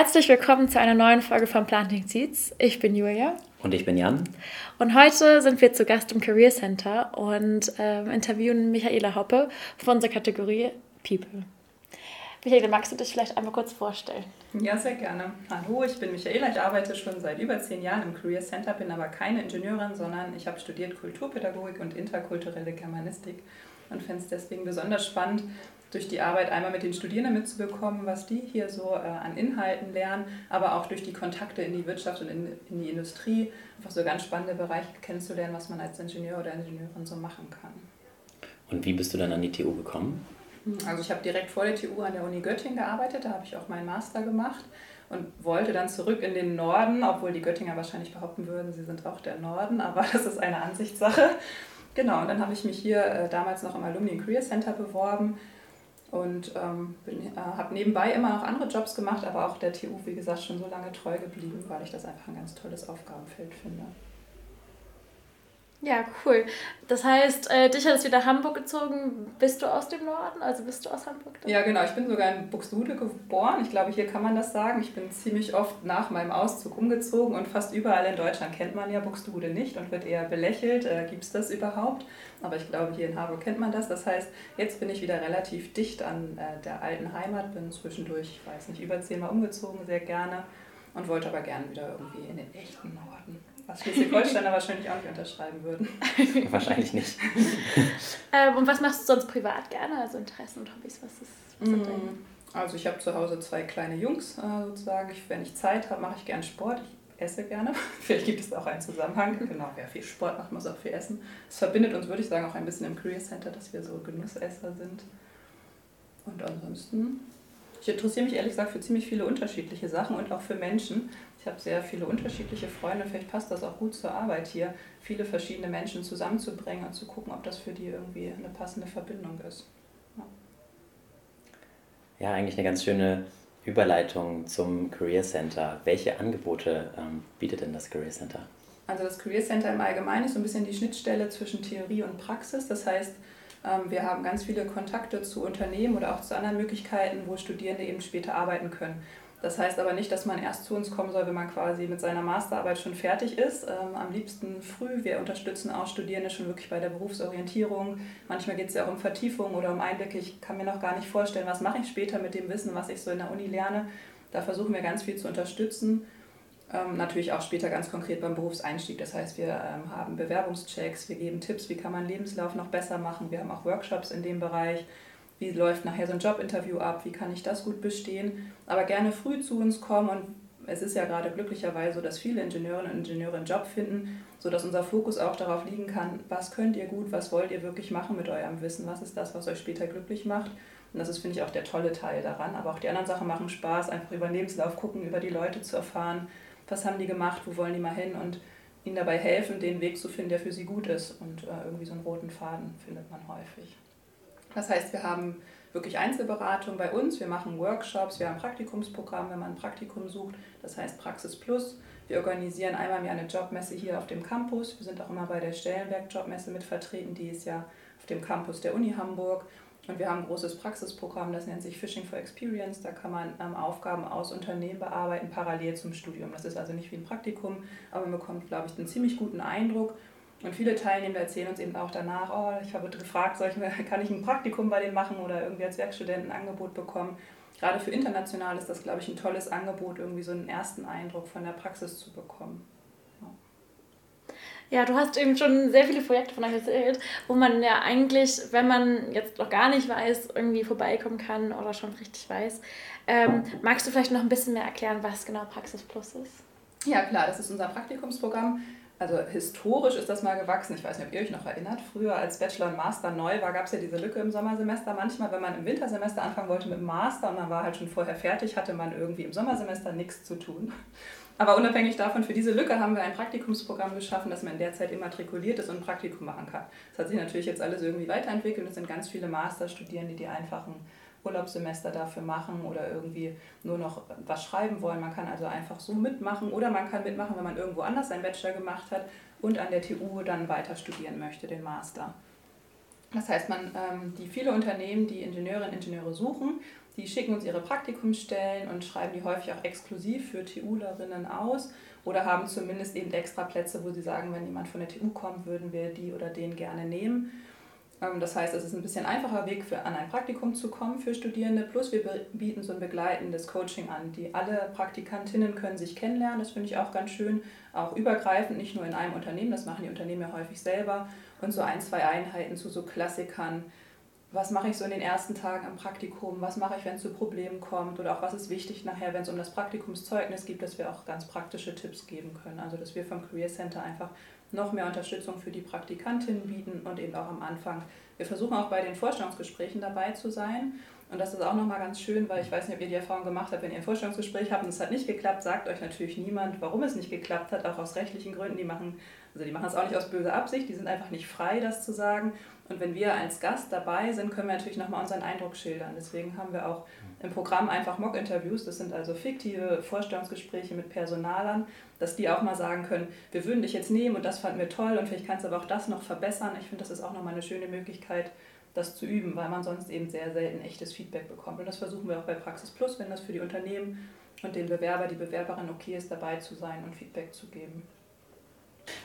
Herzlich willkommen zu einer neuen Folge von Planting Seeds. Ich bin Julia. Und ich bin Jan. Und heute sind wir zu Gast im Career Center und ähm, interviewen Michaela Hoppe von unserer Kategorie People. Michaela, magst du dich vielleicht einmal kurz vorstellen? Ja, sehr gerne. Hallo, ich bin Michaela. Ich arbeite schon seit über zehn Jahren im Career Center, bin aber keine Ingenieurin, sondern ich habe studiert Kulturpädagogik und interkulturelle Germanistik und finde es deswegen besonders spannend, durch die Arbeit einmal mit den Studierenden mitzubekommen, was die hier so äh, an Inhalten lernen, aber auch durch die Kontakte in die Wirtschaft und in, in die Industrie, einfach so ganz spannende Bereiche kennenzulernen, was man als Ingenieur oder Ingenieurin so machen kann. Und wie bist du dann an die TU gekommen? Also ich habe direkt vor der TU an der Uni Göttingen gearbeitet, da habe ich auch meinen Master gemacht und wollte dann zurück in den Norden, obwohl die Göttinger wahrscheinlich behaupten würden, sie sind auch der Norden, aber das ist eine Ansichtssache. Genau, und dann habe ich mich hier äh, damals noch im Alumni Career Center beworben und ähm, äh, habe nebenbei immer noch andere Jobs gemacht, aber auch der TU, wie gesagt, schon so lange treu geblieben, weil ich das einfach ein ganz tolles Aufgabenfeld finde. Ja, cool. Das heißt, äh, dich hat es wieder Hamburg gezogen. Bist du aus dem Norden? Also bist du aus Hamburg? Dann? Ja, genau. Ich bin sogar in Buxtehude geboren. Ich glaube, hier kann man das sagen. Ich bin ziemlich oft nach meinem Auszug umgezogen und fast überall in Deutschland kennt man ja Buxtehude nicht und wird eher belächelt. Äh, Gibt es das überhaupt? Aber ich glaube, hier in Hamburg kennt man das. Das heißt, jetzt bin ich wieder relativ dicht an äh, der alten Heimat. Bin zwischendurch, ich weiß nicht, über zehnmal umgezogen, sehr gerne. Und wollte aber gerne wieder irgendwie in den echten Norden. Was Schleswig-Holsteiner wahrscheinlich auch nicht unterschreiben würden. wahrscheinlich nicht. ähm, und was machst du sonst privat gerne? Also Interessen und Hobbys? Was ist was mm, Also ich habe zu Hause zwei kleine Jungs äh, sozusagen. Ich, wenn ich Zeit habe, mache ich gerne Sport. Ich esse gerne. Vielleicht gibt es auch einen Zusammenhang. Genau, wer viel Sport macht, muss auch viel essen. Es verbindet uns, würde ich sagen, auch ein bisschen im Career Center, dass wir so Genussesser sind. Und ansonsten, ich interessiere mich ehrlich gesagt für ziemlich viele unterschiedliche Sachen und auch für Menschen. Ich habe sehr viele unterschiedliche Freunde, vielleicht passt das auch gut zur Arbeit hier, viele verschiedene Menschen zusammenzubringen und zu gucken, ob das für die irgendwie eine passende Verbindung ist. Ja, ja eigentlich eine ganz schöne Überleitung zum Career Center. Welche Angebote ähm, bietet denn das Career Center? Also das Career Center im Allgemeinen ist so ein bisschen die Schnittstelle zwischen Theorie und Praxis. Das heißt, ähm, wir haben ganz viele Kontakte zu Unternehmen oder auch zu anderen Möglichkeiten, wo Studierende eben später arbeiten können. Das heißt aber nicht, dass man erst zu uns kommen soll, wenn man quasi mit seiner Masterarbeit schon fertig ist. Ähm, am liebsten früh. Wir unterstützen auch Studierende schon wirklich bei der Berufsorientierung. Manchmal geht es ja auch um Vertiefung oder um Einblicke. Ich kann mir noch gar nicht vorstellen, was mache ich später mit dem Wissen, was ich so in der Uni lerne. Da versuchen wir ganz viel zu unterstützen. Ähm, natürlich auch später ganz konkret beim Berufseinstieg. Das heißt, wir ähm, haben Bewerbungschecks, wir geben Tipps, wie kann man Lebenslauf noch besser machen. Wir haben auch Workshops in dem Bereich wie läuft nachher so ein Jobinterview ab, wie kann ich das gut bestehen, aber gerne früh zu uns kommen und es ist ja gerade glücklicherweise so, dass viele Ingenieurinnen und Ingenieure einen Job finden, sodass unser Fokus auch darauf liegen kann, was könnt ihr gut, was wollt ihr wirklich machen mit eurem Wissen, was ist das, was euch später glücklich macht. Und das ist, finde ich, auch der tolle Teil daran. Aber auch die anderen Sachen machen Spaß, einfach über den Lebenslauf gucken, über die Leute zu erfahren, was haben die gemacht, wo wollen die mal hin und ihnen dabei helfen, den Weg zu finden, der für sie gut ist. Und äh, irgendwie so einen roten Faden findet man häufig. Das heißt, wir haben wirklich Einzelberatung bei uns, wir machen Workshops, wir haben ein Praktikumsprogramm, wenn man ein Praktikum sucht, das heißt Praxis Plus. Wir organisieren einmal im Jahr eine Jobmesse hier auf dem Campus. Wir sind auch immer bei der Stellenberg Jobmesse mit vertreten, die ist ja auf dem Campus der Uni Hamburg. Und wir haben ein großes Praxisprogramm, das nennt sich Fishing for Experience. Da kann man ähm, Aufgaben aus Unternehmen bearbeiten, parallel zum Studium. Das ist also nicht wie ein Praktikum, aber man bekommt, glaube ich, einen ziemlich guten Eindruck und viele Teilnehmer erzählen uns eben auch danach, oh, ich habe gefragt, soll ich, kann ich ein Praktikum bei denen machen oder irgendwie als Werkstudent ein Angebot bekommen. Gerade für international ist das, glaube ich, ein tolles Angebot, irgendwie so einen ersten Eindruck von der Praxis zu bekommen. Ja, du hast eben schon sehr viele Projekte von euch erzählt, wo man ja eigentlich, wenn man jetzt noch gar nicht weiß, irgendwie vorbeikommen kann oder schon richtig weiß. Ähm, magst du vielleicht noch ein bisschen mehr erklären, was genau Praxis Plus ist? Ja, klar, das ist unser Praktikumsprogramm also historisch ist das mal gewachsen. Ich weiß nicht, ob ihr euch noch erinnert. Früher, als Bachelor und Master neu war, gab es ja diese Lücke im Sommersemester. Manchmal, wenn man im Wintersemester anfangen wollte mit dem Master und man war halt schon vorher fertig, hatte man irgendwie im Sommersemester nichts zu tun. Aber unabhängig davon, für diese Lücke haben wir ein Praktikumsprogramm geschaffen, dass man derzeit immatrikuliert ist und ein Praktikum machen kann. Das hat sich natürlich jetzt alles irgendwie weiterentwickelt. Es sind ganz viele Masterstudierende, die einfach ein Urlaubssemester dafür machen oder irgendwie nur noch was schreiben wollen. Man kann also einfach so mitmachen oder man kann mitmachen, wenn man irgendwo anders seinen Bachelor gemacht hat und an der TU dann weiter studieren möchte, den Master. Das heißt, man, ähm, die viele Unternehmen, die Ingenieurinnen und Ingenieure suchen, Die schicken uns ihre Praktikumsstellen und schreiben die häufig auch exklusiv für TUlerinnen aus oder haben zumindest eben extra Plätze, wo sie sagen, wenn jemand von der TU kommt, würden wir die oder den gerne nehmen. Ähm, das heißt, es ist ein bisschen einfacher Weg, für, an ein Praktikum zu kommen für Studierende. Plus wir bieten so ein begleitendes Coaching an. Die alle Praktikantinnen können sich kennenlernen. Das finde ich auch ganz schön. Auch übergreifend, nicht nur in einem Unternehmen. Das machen die Unternehmen ja häufig selber. Und so ein, zwei Einheiten zu so Klassikern. Was mache ich so in den ersten Tagen am Praktikum? Was mache ich, wenn es zu Problemen kommt? Oder auch was ist wichtig nachher, wenn es um das Praktikumszeugnis geht, dass wir auch ganz praktische Tipps geben können. Also dass wir vom Career Center einfach noch mehr Unterstützung für die Praktikantinnen bieten und eben auch am Anfang. Wir versuchen auch bei den Vorstellungsgesprächen dabei zu sein. Und das ist auch nochmal ganz schön, weil ich weiß nicht, ob ihr die Erfahrung gemacht habt, wenn ihr ein Vorstellungsgespräch habt und es hat nicht geklappt, sagt euch natürlich niemand, warum es nicht geklappt hat, auch aus rechtlichen Gründen. Die machen, also die machen es auch nicht aus böser Absicht, die sind einfach nicht frei, das zu sagen. Und wenn wir als Gast dabei sind, können wir natürlich nochmal unseren Eindruck schildern. Deswegen haben wir auch im Programm einfach Mock-Interviews, das sind also fiktive Vorstellungsgespräche mit Personalern, dass die auch mal sagen können, wir würden dich jetzt nehmen und das fanden wir toll und vielleicht kannst du aber auch das noch verbessern. Ich finde, das ist auch nochmal eine schöne Möglichkeit, das zu üben, weil man sonst eben sehr selten echtes Feedback bekommt. Und das versuchen wir auch bei Praxis Plus, wenn das für die Unternehmen und den Bewerber, die Bewerberin okay ist, dabei zu sein und Feedback zu geben.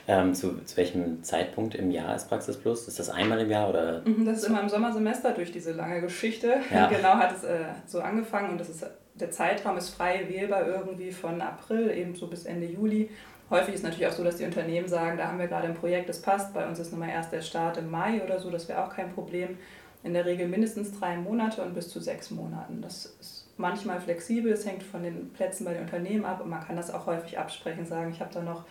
Ähm, zu, zu welchem Zeitpunkt im Jahr ist Praxis Plus? Ist das einmal im Jahr oder? Mhm, das ist immer im Sommersemester durch diese lange Geschichte. Ja. Genau hat es äh, so angefangen und das ist, der Zeitraum ist frei wählbar irgendwie von April eben so bis Ende Juli. Häufig ist natürlich auch so, dass die Unternehmen sagen, da haben wir gerade ein Projekt, das passt. Bei uns ist nochmal erst der Start im Mai oder so, das wäre auch kein Problem. In der Regel mindestens drei Monate und bis zu sechs Monaten. Das ist manchmal flexibel, es hängt von den Plätzen bei den Unternehmen ab und man kann das auch häufig absprechen, sagen, ich habe da noch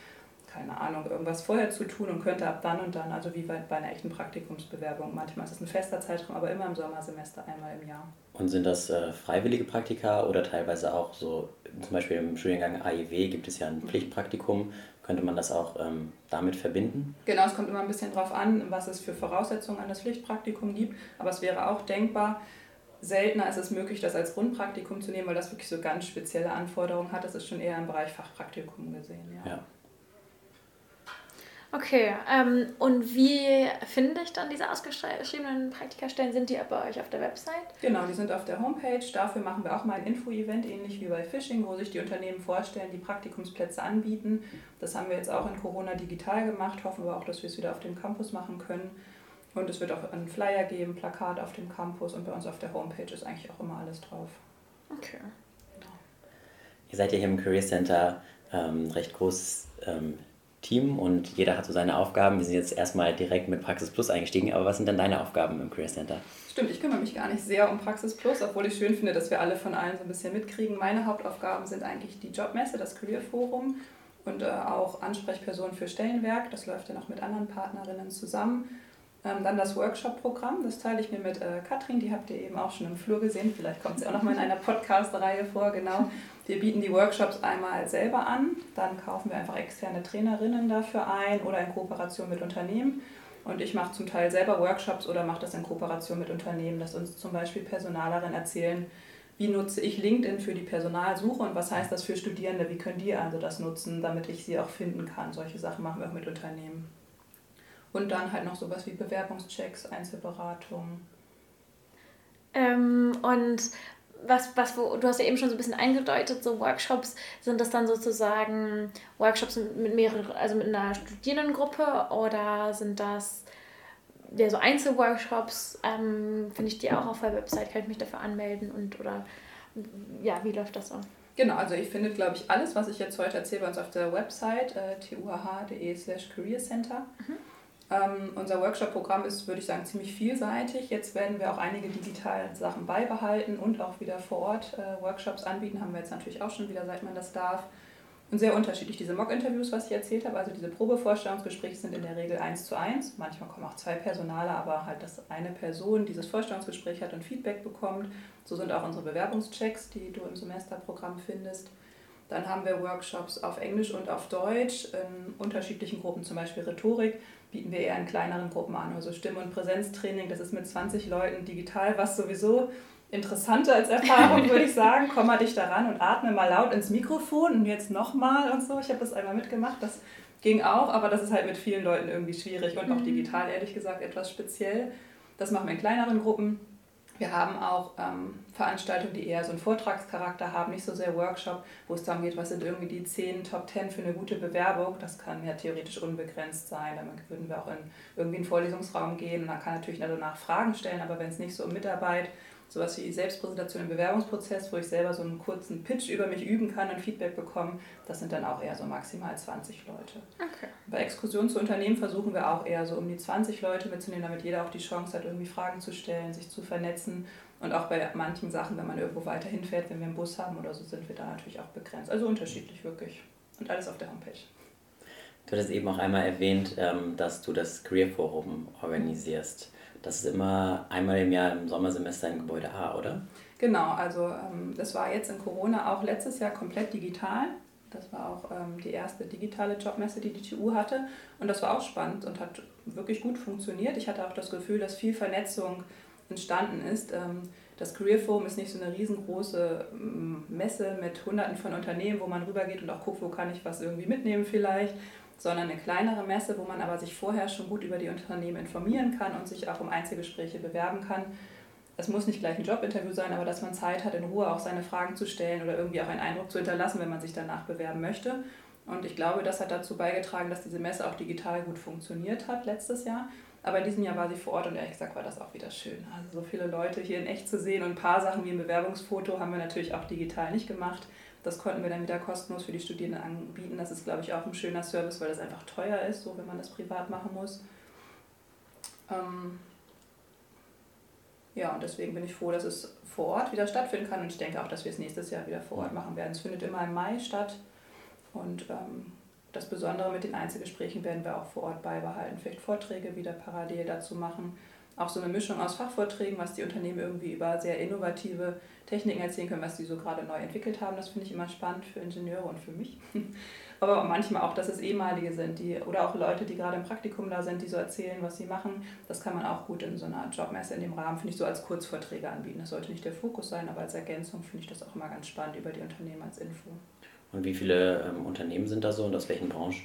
keine Ahnung, irgendwas vorher zu tun und könnte ab dann und dann, also wie bei einer echten Praktikumsbewerbung. Manchmal ist es ein fester Zeitraum, aber immer im Sommersemester einmal im Jahr. Und sind das äh, freiwillige Praktika oder teilweise auch so, zum Beispiel im Studiengang AIW gibt es ja ein Pflichtpraktikum. Könnte man das auch ähm, damit verbinden? Genau, es kommt immer ein bisschen darauf an, was es für Voraussetzungen an das Pflichtpraktikum gibt. Aber es wäre auch denkbar, seltener ist es möglich, das als Grundpraktikum zu nehmen, weil das wirklich so ganz spezielle Anforderungen hat. Das ist schon eher im Bereich Fachpraktikum gesehen. Ja. ja. Okay, ähm, und wie finde ich dann diese ausgeschriebenen Praktikastellen? Sind die bei euch auf der Website? Genau, die sind auf der Homepage. Dafür machen wir auch mal ein Info-Event, ähnlich wie bei Phishing, wo sich die Unternehmen vorstellen, die Praktikumsplätze anbieten. Das haben wir jetzt auch in Corona digital gemacht, hoffen wir auch, dass wir es wieder auf dem Campus machen können. Und es wird auch einen Flyer geben, Plakat auf dem Campus und bei uns auf der Homepage ist eigentlich auch immer alles drauf. Okay. Genau. Ihr seid ja hier im Career Center ähm, recht groß ähm, Team und jeder hat so seine Aufgaben. Wir sind jetzt erstmal direkt mit Praxis Plus eingestiegen, aber was sind denn deine Aufgaben im Career Center? Stimmt, ich kümmere mich gar nicht sehr um Praxis Plus, obwohl ich schön finde, dass wir alle von allen so ein bisschen mitkriegen. Meine Hauptaufgaben sind eigentlich die Jobmesse, das Career Forum und äh, auch Ansprechpersonen für Stellenwerk. Das läuft ja noch mit anderen Partnerinnen zusammen. Ähm, dann das Workshop-Programm, das teile ich mir mit äh, Katrin, die habt ihr eben auch schon im Flur gesehen. Vielleicht kommt sie auch noch mal in einer Podcast-Reihe vor, genau. Wir bieten die Workshops einmal selber an, dann kaufen wir einfach externe Trainerinnen dafür ein oder in Kooperation mit Unternehmen. Und ich mache zum Teil selber Workshops oder mache das in Kooperation mit Unternehmen, dass uns zum Beispiel Personalerinnen erzählen, wie nutze ich LinkedIn für die Personalsuche und was heißt das für Studierende, wie können die also das nutzen, damit ich sie auch finden kann. Solche Sachen machen wir auch mit Unternehmen. Und dann halt noch sowas wie Bewerbungschecks, Einzelberatung. Ähm, und was, was, wo, du hast ja eben schon so ein bisschen eingedeutet, so Workshops, sind das dann sozusagen Workshops mit mehreren, also mit einer Studierendengruppe oder sind das ja, so Einzelworkshops? Ähm, Finde ich die auch auf der Website, kann ich mich dafür anmelden und oder ja, wie läuft das so? Genau, also ich finde, glaube ich, alles, was ich jetzt heute erzähle, bei uns auf der Website äh, tuah.de slash career center. Mhm. Ähm, unser Workshop-Programm ist, würde ich sagen, ziemlich vielseitig. Jetzt werden wir auch einige digitale Sachen beibehalten und auch wieder vor Ort äh, Workshops anbieten. Haben wir jetzt natürlich auch schon wieder, seit man das darf. Und sehr unterschiedlich. Diese Mock-Interviews, was ich erzählt habe, also diese Probevorstellungsgespräche sind in der Regel eins zu eins. Manchmal kommen auch zwei Personale, aber halt, dass eine Person dieses Vorstellungsgespräch hat und Feedback bekommt. So sind auch unsere Bewerbungschecks, die du im Semesterprogramm findest. Dann haben wir Workshops auf Englisch und auf Deutsch in unterschiedlichen Gruppen, zum Beispiel Rhetorik bieten wir eher in kleineren Gruppen an. Also Stimme- und Präsenztraining, das ist mit 20 Leuten digital, was sowieso interessanter als Erfahrung, würde ich sagen. Komm mal dich daran und atme mal laut ins Mikrofon und jetzt nochmal und so. Ich habe das einmal mitgemacht, das ging auch, aber das ist halt mit vielen Leuten irgendwie schwierig und auch mhm. digital, ehrlich gesagt, etwas speziell. Das machen wir in kleineren Gruppen. Wir haben auch ähm, Veranstaltungen, die eher so einen Vortragscharakter haben, nicht so sehr Workshop, wo es darum geht, was sind irgendwie die 10 Top 10 für eine gute Bewerbung. Das kann ja theoretisch unbegrenzt sein. Dann würden wir auch in irgendwie einen Vorlesungsraum gehen und man kann natürlich danach Fragen stellen, aber wenn es nicht so um Mitarbeit sowas wie Selbstpräsentation im Bewerbungsprozess, wo ich selber so einen kurzen Pitch über mich üben kann und Feedback bekommen, das sind dann auch eher so maximal 20 Leute. Okay. Bei Exkursionen zu Unternehmen versuchen wir auch eher so um die 20 Leute mitzunehmen, damit jeder auch die Chance hat, irgendwie Fragen zu stellen, sich zu vernetzen. Und auch bei manchen Sachen, wenn man irgendwo weiterhin fährt, wenn wir einen Bus haben oder so, sind wir da natürlich auch begrenzt. Also unterschiedlich wirklich. Und alles auf der Homepage. Du hattest eben auch einmal erwähnt, ähm, dass du das Career Forum organisierst. Das ist immer einmal im Jahr im Sommersemester in Gebäude A, oder? Genau, also ähm, das war jetzt in Corona auch letztes Jahr komplett digital. Das war auch ähm, die erste digitale Jobmesse, die die TU hatte. Und das war auch spannend und hat wirklich gut funktioniert. Ich hatte auch das Gefühl, dass viel Vernetzung entstanden ist. Ähm, das Career Forum ist nicht so eine riesengroße Messe mit hunderten von Unternehmen, wo man rübergeht und auch guckt, wo kann ich was irgendwie mitnehmen vielleicht, sondern eine kleinere Messe, wo man aber sich vorher schon gut über die Unternehmen informieren kann und sich auch um Einzelgespräche bewerben kann. Es muss nicht gleich ein Jobinterview sein, aber dass man Zeit hat, in Ruhe auch seine Fragen zu stellen oder irgendwie auch einen Eindruck zu hinterlassen, wenn man sich danach bewerben möchte. Und ich glaube, das hat dazu beigetragen, dass diese Messe auch digital gut funktioniert hat letztes Jahr. Aber in diesem Jahr war sie vor Ort und ehrlich gesagt war das auch wieder schön. Also so viele Leute hier in echt zu sehen und ein paar Sachen wie ein Bewerbungsfoto haben wir natürlich auch digital nicht gemacht. Das konnten wir dann wieder kostenlos für die Studierenden anbieten. Das ist, glaube ich, auch ein schöner Service, weil das einfach teuer ist, so wenn man das privat machen muss. Ähm ja, und deswegen bin ich froh, dass es vor Ort wieder stattfinden kann und ich denke auch, dass wir es nächstes Jahr wieder vor Ort machen werden. Es findet immer im Mai statt und ähm, das Besondere mit den Einzelgesprächen werden wir auch vor Ort beibehalten. Vielleicht Vorträge wieder parallel dazu machen auch so eine Mischung aus Fachvorträgen, was die Unternehmen irgendwie über sehr innovative Techniken erzählen können, was die so gerade neu entwickelt haben. Das finde ich immer spannend für Ingenieure und für mich. Aber manchmal auch, dass es ehemalige sind, die oder auch Leute, die gerade im Praktikum da sind, die so erzählen, was sie machen. Das kann man auch gut in so einer Jobmesse in dem Rahmen, finde ich, so als Kurzvorträge anbieten. Das sollte nicht der Fokus sein, aber als Ergänzung finde ich das auch immer ganz spannend über die Unternehmen als Info. Und wie viele ähm, Unternehmen sind da so und aus welchen Branchen?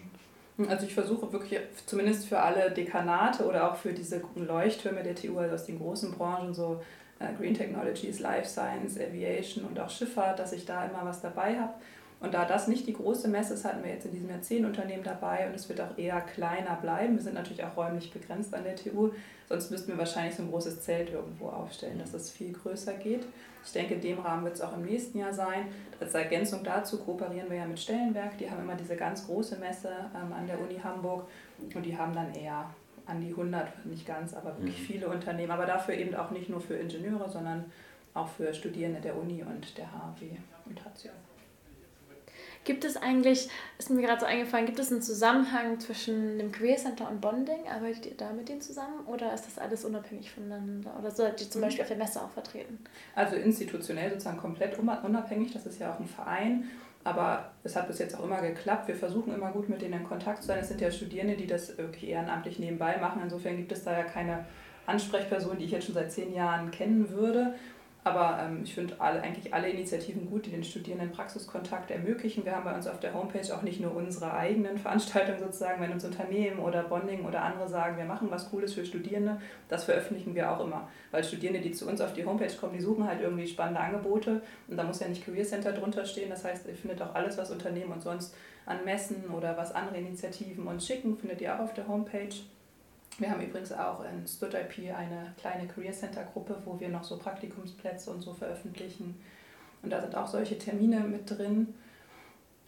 Also ich versuche wirklich, zumindest für alle Dekanate oder auch für diese Leuchttürme der TU, also aus den großen Branchen, so äh, Green Technologies, Life Science, Aviation und auch Schifffahrt, dass ich da immer was dabei habe. Und da das nicht die große Messe ist, hatten wir jetzt in diesem Jahr zehn Unternehmen dabei und es wird auch eher kleiner bleiben. Wir sind natürlich auch räumlich begrenzt an der TU, sonst müssten wir wahrscheinlich so ein großes Zelt irgendwo aufstellen, dass es viel größer geht. Ich denke, in dem Rahmen wird es auch im nächsten Jahr sein. Als Ergänzung dazu kooperieren wir ja mit Stellenwerk. Die haben immer diese ganz große Messe ähm, an der Uni Hamburg und die haben dann eher an die 100, nicht ganz, aber wirklich mhm. viele Unternehmen. Aber dafür eben auch nicht nur für Ingenieure, sondern auch für Studierende der Uni und der HW und HCO. Gibt es eigentlich, ist mir gerade so eingefallen, gibt es einen Zusammenhang zwischen dem Career Center und Bonding? Arbeitet ihr da mit denen zusammen oder ist das alles unabhängig voneinander? Oder seid ihr zum mhm. Beispiel auf der Messe auch vertreten? Also institutionell sozusagen komplett unabhängig, das ist ja auch ein Verein. Aber es hat bis jetzt auch immer geklappt. Wir versuchen immer gut mit denen in Kontakt zu sein. Es sind ja Studierende, die das wirklich ehrenamtlich nebenbei machen. Insofern gibt es da ja keine Ansprechperson, die ich jetzt schon seit zehn Jahren kennen würde. Aber ähm, ich finde alle, eigentlich alle Initiativen gut, die den Studierenden Praxiskontakt ermöglichen. Wir haben bei uns auf der Homepage auch nicht nur unsere eigenen Veranstaltungen sozusagen, wenn uns Unternehmen oder Bonding oder andere sagen, wir machen was Cooles für Studierende, das veröffentlichen wir auch immer. Weil Studierende, die zu uns auf die Homepage kommen, die suchen halt irgendwie spannende Angebote und da muss ja nicht Career Center drunter stehen. Das heißt, ihr findet auch alles, was Unternehmen und sonst an Messen oder was andere Initiativen uns schicken, findet ihr auch auf der Homepage. Wir haben übrigens auch in StudIP eine kleine Career Center Gruppe, wo wir noch so Praktikumsplätze und so veröffentlichen. Und da sind auch solche Termine mit drin.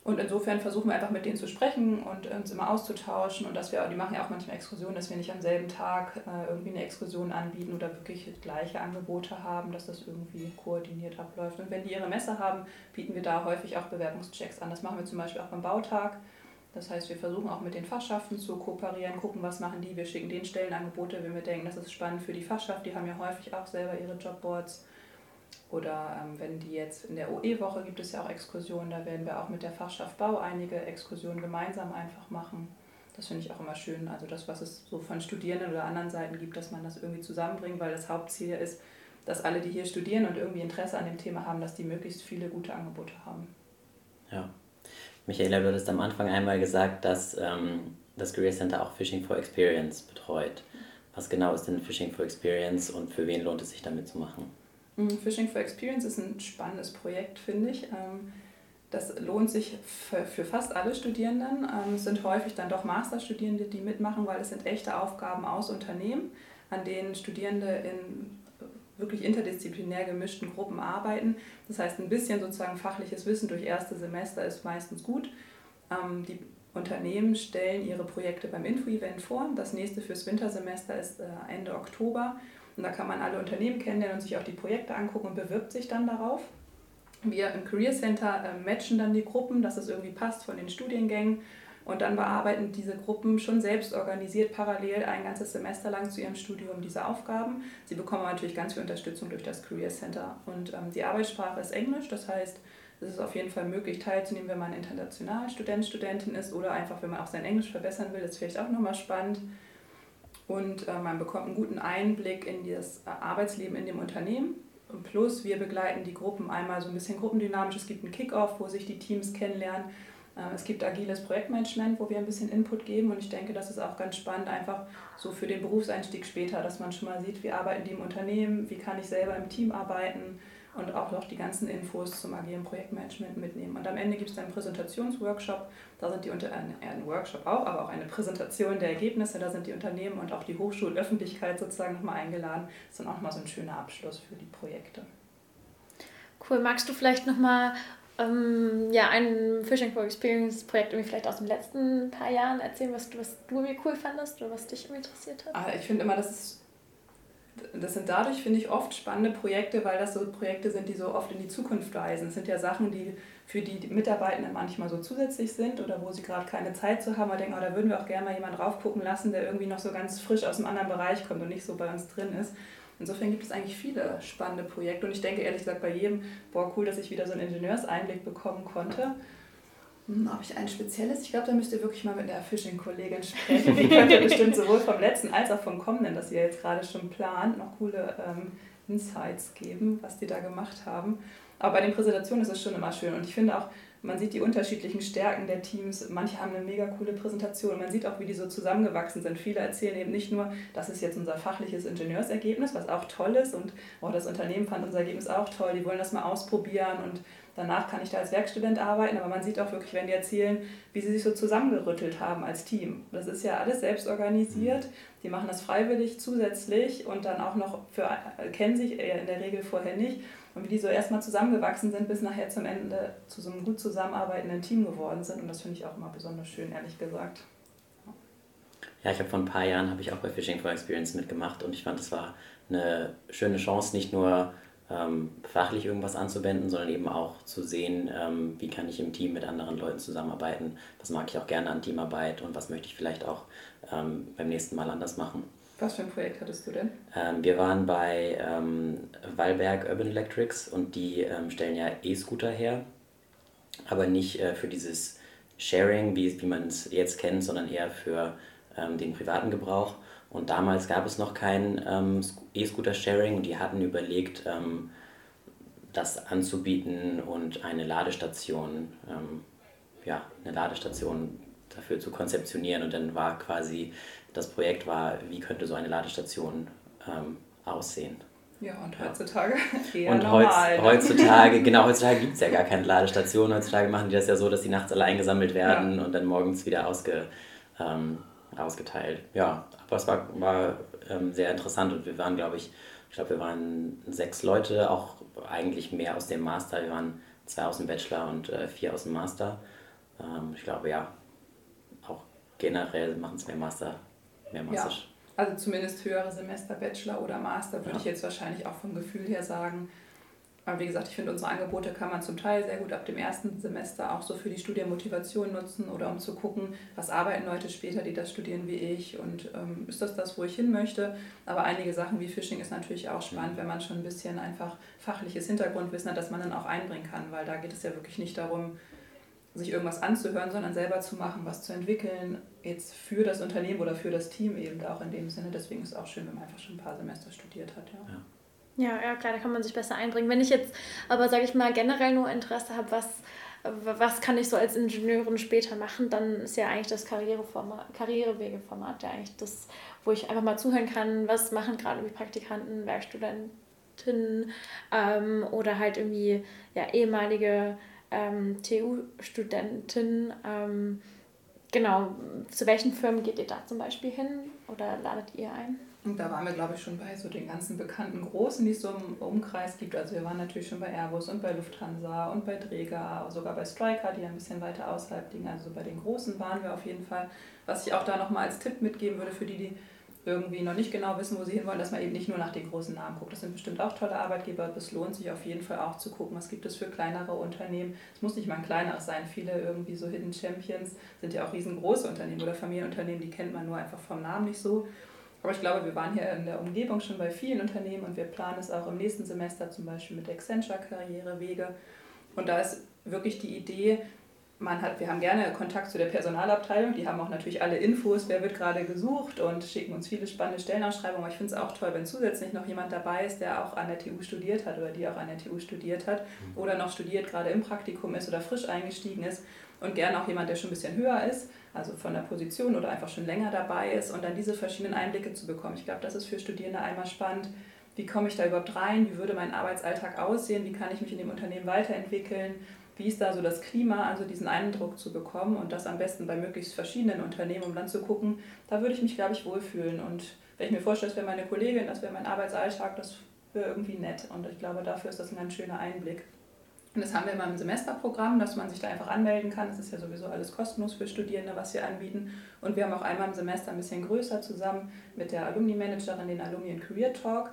Und insofern versuchen wir einfach mit denen zu sprechen und uns immer auszutauschen und dass wir, die machen ja auch manchmal Exkursionen, dass wir nicht am selben Tag äh, irgendwie eine Exkursion anbieten oder wirklich gleiche Angebote haben, dass das irgendwie koordiniert abläuft. Und wenn die ihre Messe haben, bieten wir da häufig auch Bewerbungschecks an. Das machen wir zum Beispiel auch beim Bautag das heißt, wir versuchen auch mit den Fachschaften zu kooperieren, gucken, was machen die. Wir schicken den Stellenangebote, wenn wir denken, das ist spannend für die Fachschaft. Die haben ja häufig auch selber ihre Jobboards. Oder ähm, wenn die jetzt in der OE-Woche gibt es ja auch Exkursionen, da werden wir auch mit der Fachschaft Bau einige Exkursionen gemeinsam einfach machen. Das finde ich auch immer schön. Also das, was es so von Studierenden oder anderen Seiten gibt, dass man das irgendwie zusammenbringt, weil das Hauptziel ist, dass alle, die hier studieren und irgendwie Interesse an dem Thema haben, dass die möglichst viele gute Angebote haben. Ja. Michaela, du hattest am Anfang einmal gesagt, dass ähm, das Career Center auch Fishing for Experience betreut. was genau ist denn Fishing for Experience und für wen lohnt es sich damit zu machen? Mhm, Fishing for Experience ist ein spannendes Projekt, finde ich. Ähm, das lohnt sich für, für fast alle Studierenden. Ähm, es sind häufig dann doch Masterstudierende, die mitmachen, weil es sind echte Aufgaben aus Unternehmen, an denen Studierende in wirklich interdisziplinär gemischten Gruppen arbeiten. Das heißt, ein bisschen sozusagen fachliches Wissen durch erste Semester ist meistens gut. Ähm, die Unternehmen stellen ihre Projekte beim Info-Event vor. Das nächste fürs Wintersemester ist äh, Ende Oktober. Und da kann man alle Unternehmen kennenlernen und sich auch die Projekte angucken und bewirbt sich dann darauf. Wir im Career Center äh, matchen dann die Gruppen, dass es irgendwie passt von den Studiengängen. Und dann bearbeiten diese Gruppen schon selbst organisiert parallel ein ganzes Semester lang zu ihrem Studium diese Aufgaben. Sie bekommen natürlich ganz viel Unterstützung durch das Career Center. Und ähm, die Arbeitssprache ist Englisch, das heißt, es ist auf jeden Fall möglich teilzunehmen, wenn man international Student, Studentin ist oder einfach, wenn man auch sein Englisch verbessern will. Das ist vielleicht auch nochmal spannend. Und äh, man bekommt einen guten Einblick in das Arbeitsleben in dem Unternehmen Plus wir begleiten die Gruppen einmal so ein bisschen gruppendynamisch. Es gibt einen Kickoff, wo sich die Teams kennenlernen. Äh, es gibt agiles Projektmanagement, wo wir ein bisschen Input geben und ich denke, das ist auch ganz spannend, einfach so für den Berufseinstieg später, dass man schon mal sieht, wie arbeiten die im Unternehmen, wie kann ich selber im Team arbeiten, und auch noch die ganzen Infos zum agilen Projektmanagement mitnehmen. Und am Ende gibt es einen Präsentationsworkshop. Da sind die unter äh, ein Workshop auch, aber auch eine Präsentation der Ergebnisse. Da sind die Unternehmen und auch die Hochschulöffentlichkeit sozusagen nochmal eingeladen. Das ist dann auch nochmal so ein schöner Abschluss für die Projekte. Cool. Magst du vielleicht nochmal ähm, ja, ein Fishing for Experience Projekt irgendwie vielleicht aus den letzten paar Jahren erzählen, was du, was du irgendwie cool fandest oder was dich interessiert hat? Ah, ich finde immer, das ist das sind dadurch, finde ich, oft spannende Projekte, weil das so Projekte sind, die so oft in die Zukunft weisen. Es sind ja Sachen, die für die Mitarbeitenden manchmal so zusätzlich sind oder wo sie gerade keine Zeit zu haben, aber denken, oh, da würden wir auch gerne mal jemanden raufgucken lassen, der irgendwie noch so ganz frisch aus einem anderen Bereich kommt und nicht so bei uns drin ist. Insofern gibt es eigentlich viele spannende Projekte und ich denke ehrlich gesagt bei jedem, boah, cool, dass ich wieder so einen Ingenieurseinblick bekommen konnte. Hm, ob ich ein spezielles? Ich glaube, da müsst ihr wirklich mal mit der Phishing-Kollegin sprechen. Die könnte bestimmt sowohl vom letzten als auch vom kommenden, das ihr jetzt gerade schon plant, noch coole ähm, Insights geben, was die da gemacht haben. Aber bei den Präsentationen ist es schon immer schön und ich finde auch, man sieht die unterschiedlichen Stärken der Teams. Manche haben eine mega coole Präsentation. Man sieht auch, wie die so zusammengewachsen sind. Viele erzählen eben nicht nur, das ist jetzt unser fachliches Ingenieursergebnis, was auch toll ist und oh, das Unternehmen fand unser Ergebnis auch toll. Die wollen das mal ausprobieren und Danach kann ich da als Werkstudent arbeiten, aber man sieht auch wirklich, wenn die erzählen, wie sie sich so zusammengerüttelt haben als Team. Das ist ja alles selbst organisiert. Die machen das freiwillig zusätzlich und dann auch noch für, kennen sich in der Regel vorher nicht. Und wie die so erstmal zusammengewachsen sind, bis nachher zum Ende zu so einem gut zusammenarbeitenden Team geworden sind. Und das finde ich auch immer besonders schön, ehrlich gesagt. Ja, ich habe vor ein paar Jahren ich auch bei Fishing for Experience mitgemacht und ich fand, das war eine schöne Chance, nicht nur ähm, fachlich irgendwas anzuwenden, sondern eben auch zu sehen, ähm, wie kann ich im Team mit anderen Leuten zusammenarbeiten, was mag ich auch gerne an Teamarbeit und was möchte ich vielleicht auch ähm, beim nächsten Mal anders machen. Was für ein Projekt hattest du denn? Ähm, wir waren bei ähm, Wallberg Urban Electrics und die ähm, stellen ja E-Scooter her, aber nicht äh, für dieses Sharing, wie, wie man es jetzt kennt, sondern eher für den privaten Gebrauch. Und damals gab es noch kein ähm, E-Scooter-Sharing und die hatten überlegt, ähm, das anzubieten und eine Ladestation, ähm, ja, eine Ladestation dafür zu konzeptionieren. Und dann war quasi, das Projekt war, wie könnte so eine Ladestation ähm, aussehen. Ja, und heutzutage eher Und normal, ne? heutzutage, genau, heutzutage gibt es ja gar keine Ladestation. Heutzutage machen die das ja so, dass die nachts alle eingesammelt werden ja. und dann morgens wieder ausge, ähm, ausgeteilt. Ja, aber es war, war ähm, sehr interessant und wir waren, glaube ich, ich glaube, wir waren sechs Leute, auch eigentlich mehr aus dem Master. Wir waren zwei aus dem Bachelor und äh, vier aus dem Master. Ähm, ich glaube, ja, auch generell machen es mehr Master, mehr Master. Ja, also zumindest höhere Semester, Bachelor oder Master, würde ja. ich jetzt wahrscheinlich auch vom Gefühl her sagen. Aber wie gesagt, ich finde, unsere Angebote kann man zum Teil sehr gut ab dem ersten Semester auch so für die Studienmotivation nutzen oder um zu gucken, was arbeiten Leute später, die das studieren wie ich und ähm, ist das das, wo ich hin möchte. Aber einige Sachen wie Phishing ist natürlich auch spannend, wenn man schon ein bisschen einfach fachliches Hintergrundwissen hat, das man dann auch einbringen kann, weil da geht es ja wirklich nicht darum, sich irgendwas anzuhören, sondern selber zu machen, was zu entwickeln, jetzt für das Unternehmen oder für das Team eben auch in dem Sinne. Deswegen ist es auch schön, wenn man einfach schon ein paar Semester studiert hat. ja. ja. Ja, ja, klar, da kann man sich besser einbringen. Wenn ich jetzt aber, sage ich mal, generell nur Interesse habe, was was kann ich so als Ingenieurin später machen, dann ist ja eigentlich das Karriereformat, Karrierewegeformat ja eigentlich das, wo ich einfach mal zuhören kann, was machen gerade irgendwie Praktikanten, Werkstudenten ähm, oder halt irgendwie ja, ehemalige ähm, TU-Studenten. Ähm, genau, zu welchen Firmen geht ihr da zum Beispiel hin oder ladet ihr ein? Und da waren wir, glaube ich, schon bei so den ganzen bekannten Großen, die es so im Umkreis gibt. Also wir waren natürlich schon bei Airbus und bei Lufthansa und bei Dräger, sogar bei Striker, die ein bisschen weiter außerhalb liegen. Also bei den Großen waren wir auf jeden Fall. Was ich auch da nochmal als Tipp mitgeben würde für die, die irgendwie noch nicht genau wissen, wo sie hinwollen, dass man eben nicht nur nach den großen Namen guckt. Das sind bestimmt auch tolle Arbeitgeber. Es lohnt sich auf jeden Fall auch zu gucken, was gibt es für kleinere Unternehmen. Es muss nicht mal ein kleineres sein. Viele irgendwie so Hidden Champions sind ja auch riesengroße Unternehmen oder Familienunternehmen, die kennt man nur einfach vom Namen nicht so. Aber ich glaube, wir waren hier in der Umgebung schon bei vielen Unternehmen und wir planen es auch im nächsten Semester zum Beispiel mit Accenture Karrierewege. Und da ist wirklich die Idee, man hat, wir haben gerne Kontakt zu der Personalabteilung, die haben auch natürlich alle Infos, wer wird gerade gesucht und schicken uns viele spannende Stellenausschreibungen. Aber ich finde es auch toll, wenn zusätzlich noch jemand dabei ist, der auch an der TU studiert hat oder die auch an der TU studiert hat mhm. oder noch studiert, gerade im Praktikum ist oder frisch eingestiegen ist und gerne auch jemand, der schon ein bisschen höher ist also von der Position oder einfach schon länger dabei ist und dann diese verschiedenen Einblicke zu bekommen. Ich glaube, das ist für Studierende einmal spannend. Wie komme ich da überhaupt rein? Wie würde mein Arbeitsalltag aussehen? Wie kann ich mich in dem Unternehmen weiterentwickeln? Wie ist da so das Klima? Also diesen Eindruck zu bekommen und das am besten bei möglichst verschiedenen Unternehmen, um dann zu gucken, da würde ich mich, glaube ich, wohlfühlen. Und wenn ich mir vorstelle, das wäre meine Kollegin, das wäre mein Arbeitsalltag, das wäre irgendwie nett. Und ich glaube, dafür ist das ein ganz schöner Einblick. Und das haben wir immer im Semesterprogramm, dass man sich da einfach anmelden kann. Das ist ja sowieso alles kostenlos für Studierende, was wir anbieten. Und wir haben auch einmal im Semester ein bisschen größer zusammen mit der Alumni-Managerin den Alumni Career Talk.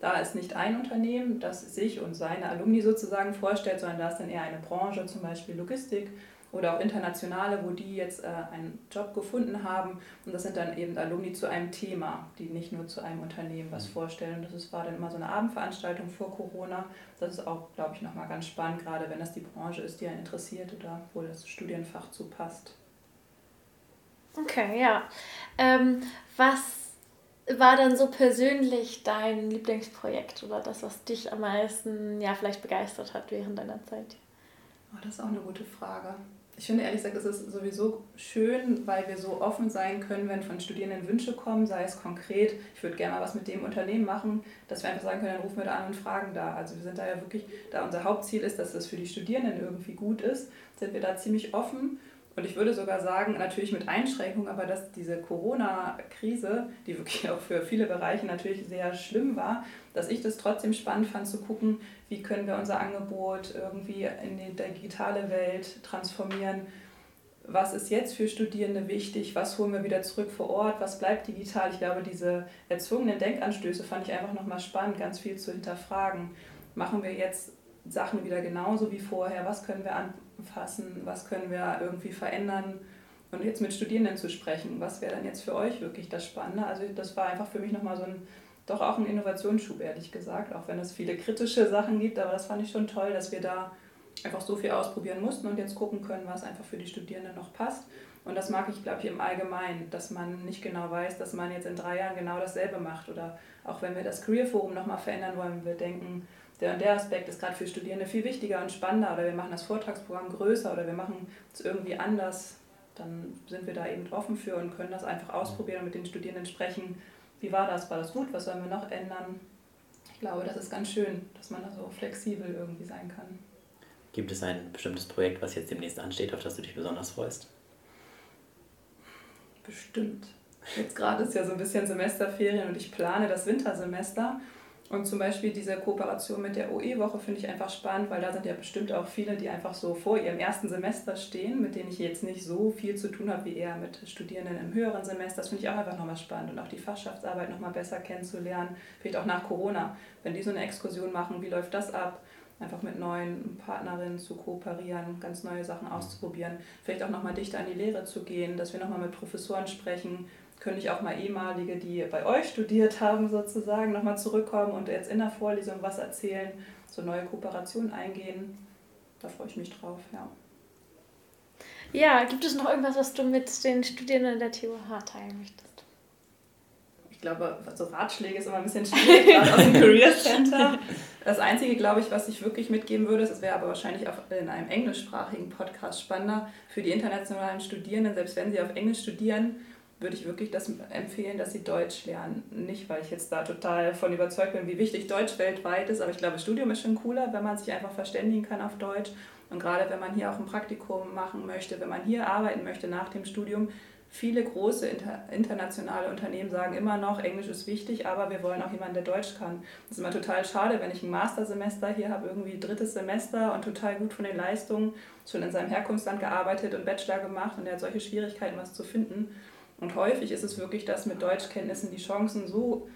Da ist nicht ein Unternehmen, das sich und seine Alumni sozusagen vorstellt, sondern da ist dann eher eine Branche, zum Beispiel Logistik oder auch internationale, wo die jetzt äh, einen Job gefunden haben. Und das sind dann eben Alumni zu einem Thema, die nicht nur zu einem Unternehmen was mhm. vorstellen. Das ist, war dann immer so eine Abendveranstaltung vor Corona. Das ist auch, glaube ich, nochmal ganz spannend, gerade wenn das die Branche ist, die einen interessiert oder wo das Studienfach zu passt. Okay, ja. Ähm, was war dann so persönlich dein Lieblingsprojekt oder das, was dich am meisten ja vielleicht begeistert hat während deiner Zeit? Oh, das ist auch eine gute Frage ich finde ehrlich gesagt, es ist sowieso schön, weil wir so offen sein können, wenn von Studierenden Wünsche kommen, sei es konkret, ich würde gerne mal was mit dem Unternehmen machen, dass wir einfach sagen können, dann rufen wir da an und fragen da. Also wir sind da ja wirklich, da unser Hauptziel ist, dass das für die Studierenden irgendwie gut ist, sind wir da ziemlich offen und ich würde sogar sagen, natürlich mit Einschränkungen, aber dass diese Corona-Krise, die wirklich auch für viele Bereiche natürlich sehr schlimm war, dass ich das trotzdem spannend fand zu gucken, wie können wir unser Angebot irgendwie in die digitale Welt transformieren. Was ist jetzt für Studierende wichtig? Was holen wir wieder zurück vor Ort? Was bleibt digital? Ich glaube, diese erzwungenen Denkanstöße fand ich einfach nochmal spannend, ganz viel zu hinterfragen. Machen wir jetzt Sachen wieder genauso wie vorher? Was können wir anfassen? Was können wir irgendwie verändern? Und jetzt mit Studierenden zu sprechen, was wäre dann jetzt für euch wirklich das Spannende? Also das war einfach für mich nochmal so ein, doch auch ein Innovationsschub, ehrlich gesagt, auch wenn es viele kritische Sachen gibt, aber das fand ich schon toll, dass wir da einfach so viel ausprobieren mussten und jetzt gucken können, was einfach für die Studierenden noch passt. Und das mag ich, glaube ich, im Allgemeinen, dass man nicht genau weiß, dass man jetzt in drei Jahren genau dasselbe macht. Oder auch wenn wir das Career Forum nochmal verändern wollen, wir denken, der und der Aspekt ist gerade für Studierende viel wichtiger und spannender oder wir machen das Vortragsprogramm größer oder wir machen es irgendwie anders, dann sind wir da eben offen für und können das einfach ausprobieren und mit den Studierenden sprechen. Wie war das? War das gut? Was sollen wir noch ändern? Ich glaube, das ist ganz schön, dass man da so flexibel irgendwie sein kann. Gibt es ein bestimmtes Projekt, was jetzt demnächst ansteht, auf das du dich besonders freust? Bestimmt. Jetzt gerade ist ja so ein bisschen Semesterferien und ich plane das Wintersemester. Und zum Beispiel diese Kooperation mit der OE-Woche finde ich einfach spannend, weil da sind ja bestimmt auch viele, die einfach so vor ihrem ersten Semester stehen, mit denen ich jetzt nicht so viel zu tun habe wie eher mit Studierenden im höheren Semester. Das finde ich auch einfach nochmal spannend und auch die Fachschaftsarbeit nochmal besser kennenzulernen. Vielleicht auch nach Corona, wenn die so eine Exkursion machen, wie läuft das ab? Einfach mit neuen Partnerinnen zu kooperieren, ganz neue Sachen auszuprobieren. Vielleicht auch nochmal dichter an die Lehre zu gehen, dass wir nochmal mit Professoren sprechen, könnte ich auch mal ehemalige, die bei euch studiert haben, sozusagen, nochmal zurückkommen und jetzt in der Vorlesung was erzählen, so neue Kooperationen eingehen. Da freue ich mich drauf, ja. Ja, gibt es noch irgendwas, was du mit den Studierenden der TUH teilen möchtest? Ich glaube, so Ratschläge ist immer ein bisschen schwierig, gerade aus dem Career Center. Das Einzige, glaube ich, was ich wirklich mitgeben würde, das wäre aber wahrscheinlich auch in einem englischsprachigen Podcast spannender für die internationalen Studierenden, selbst wenn sie auf Englisch studieren, würde ich wirklich das empfehlen, dass sie Deutsch lernen. Nicht, weil ich jetzt da total von überzeugt bin, wie wichtig Deutsch weltweit ist, aber ich glaube, Studium ist schon cooler, wenn man sich einfach verständigen kann auf Deutsch. Und gerade wenn man hier auch ein Praktikum machen möchte, wenn man hier arbeiten möchte nach dem Studium, viele große inter internationale Unternehmen sagen immer noch, Englisch ist wichtig, aber wir wollen auch jemanden, der Deutsch kann. Das ist immer total schade, wenn ich ein Mastersemester hier habe, irgendwie drittes Semester und total gut von den Leistungen, schon in seinem Herkunftsland gearbeitet und Bachelor gemacht und er hat solche Schwierigkeiten, was zu finden. Und häufig ist es wirklich, dass mit Deutschkenntnissen die Chancen so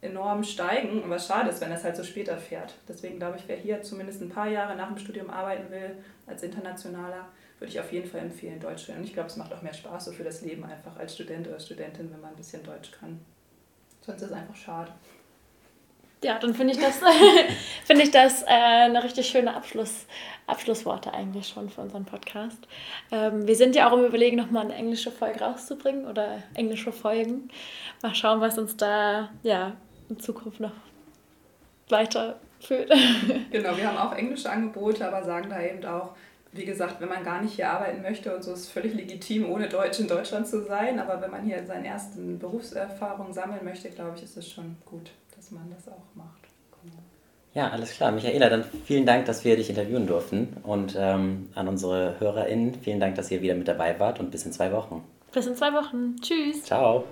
enorm steigen und was schade ist, wenn das halt so später fährt. Deswegen glaube ich, wer hier zumindest ein paar Jahre nach dem Studium arbeiten will, als Internationaler, würde ich auf jeden Fall empfehlen, Deutsch zu lernen. Und ich glaube, es macht auch mehr Spaß so für das Leben einfach als Student oder Studentin, wenn man ein bisschen Deutsch kann. Sonst ist es einfach schade. Ja, dann finde ich das, find ich das äh, eine richtig schöne Abschluss, Abschlussworte eigentlich schon für unseren Podcast. Ähm, wir sind ja auch im Überlegen, nochmal eine englische Folge rauszubringen oder englische Folgen. Mal schauen, was uns da ja, in Zukunft noch weiterführt. genau, wir haben auch englische Angebote, aber sagen da eben auch, wie gesagt, wenn man gar nicht hier arbeiten möchte und so ist völlig legitim, ohne Deutsch in Deutschland zu sein. Aber wenn man hier seine ersten Berufserfahrungen sammeln möchte, glaube ich, ist es schon gut, dass man das auch macht. Genau. Ja, alles klar. Michaela, dann vielen Dank, dass wir dich interviewen durften. Und ähm, an unsere HörerInnen, vielen Dank, dass ihr wieder mit dabei wart und bis in zwei Wochen. Bis in zwei Wochen. Tschüss. Ciao.